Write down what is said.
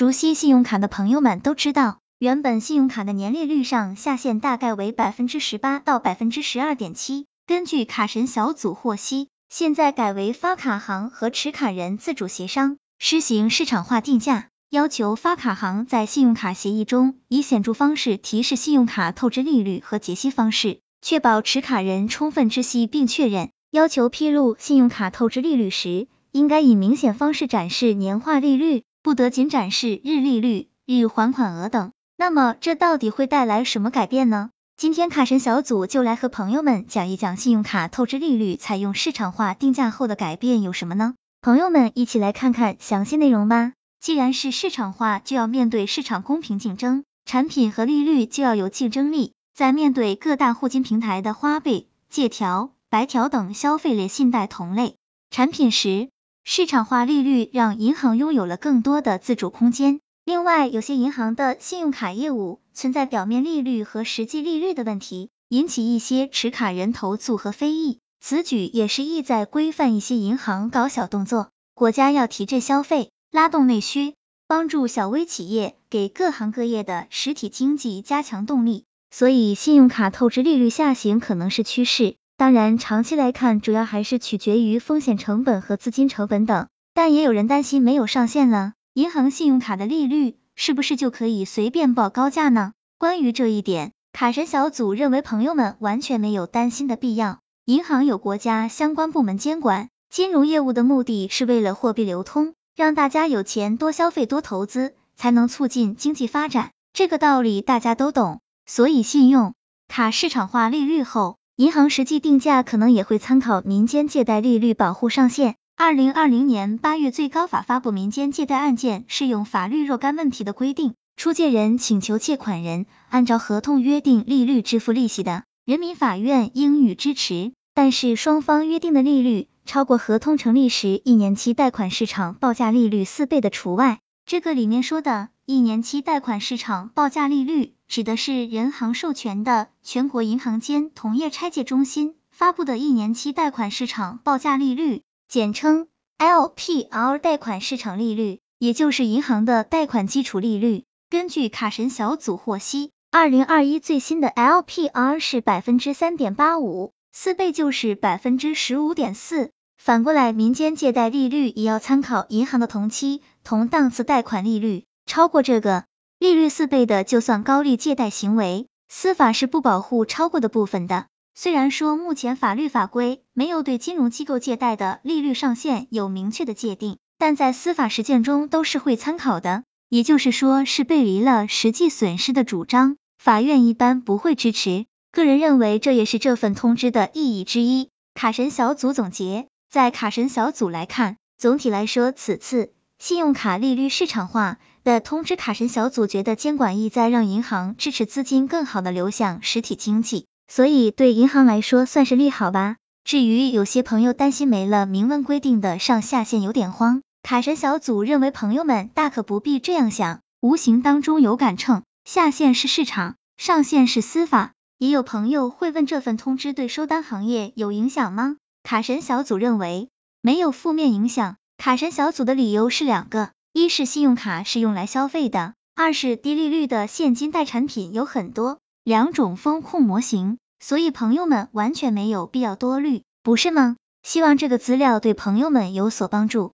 熟悉信用卡的朋友们都知道，原本信用卡的年利率上下限大概为百分之十八到百分之十二点七。根据卡神小组获悉，现在改为发卡行和持卡人自主协商，实行市场化定价，要求发卡行在信用卡协议中以显著方式提示信用卡透支利率和结息方式，确保持卡人充分知悉并确认。要求披露信用卡透支利率时，应该以明显方式展示年化利率。不得仅展示日利率、日还款额等。那么这到底会带来什么改变呢？今天卡神小组就来和朋友们讲一讲信用卡透支利率采用市场化定价后的改变有什么呢？朋友们一起来看看详细内容吧。既然是市场化，就要面对市场公平竞争，产品和利率就要有竞争力。在面对各大互金平台的花呗、借条、白条等消费类信贷同类产品时，市场化利率让银行拥有了更多的自主空间。另外，有些银行的信用卡业务存在表面利率和实际利率的问题，引起一些持卡人投诉和非议。此举也是意在规范一些银行搞小动作。国家要提振消费，拉动内需，帮助小微企业，给各行各业的实体经济加强动力。所以，信用卡透支利率下行可能是趋势。当然，长期来看，主要还是取决于风险成本和资金成本等。但也有人担心，没有上限了，银行信用卡的利率是不是就可以随便报高价呢？关于这一点，卡神小组认为，朋友们完全没有担心的必要。银行有国家相关部门监管，金融业务的目的是为了货币流通，让大家有钱多消费多投资，才能促进经济发展。这个道理大家都懂。所以，信用卡市场化利率后。银行实际定价可能也会参考民间借贷利率保护上限。二零二零年八月，最高法发布《民间借贷案件适用法律若干问题的规定》，出借人请求借款人按照合同约定利率支付利息的，人民法院应予支持。但是双方约定的利率超过合同成立时一年期贷款市场报价利率四倍的除外。这个里面说的一年期贷款市场报价利率。指的是人行授权的全国银行间同业拆借中心发布的一年期贷款市场报价利率，简称 LPR 贷款市场利率，也就是银行的贷款基础利率。根据卡神小组获悉，二零二一最新的 LPR 是百分之三点八五，四倍就是百分之十五点四。反过来，民间借贷利率也要参考银行的同期同档次贷款利率，超过这个。利率四倍的就算高利借贷行为，司法是不保护超过的部分的。虽然说目前法律法规没有对金融机构借贷的利率上限有明确的界定，但在司法实践中都是会参考的。也就是说是背离了实际损失的主张，法院一般不会支持。个人认为这也是这份通知的意义之一。卡神小组总结，在卡神小组来看，总体来说，此次信用卡利率市场化。的通知卡神小组觉得监管意在让银行支持资金更好的流向实体经济，所以对银行来说算是利好吧。至于有些朋友担心没了明文规定的上下限有点慌，卡神小组认为朋友们大可不必这样想，无形当中有杆秤，下限是市场，上限是司法。也有朋友会问这份通知对收单行业有影响吗？卡神小组认为没有负面影响，卡神小组的理由是两个。一是信用卡是用来消费的，二是低利率的现金贷产品有很多，两种风控模型，所以朋友们完全没有必要多虑，不是吗？希望这个资料对朋友们有所帮助。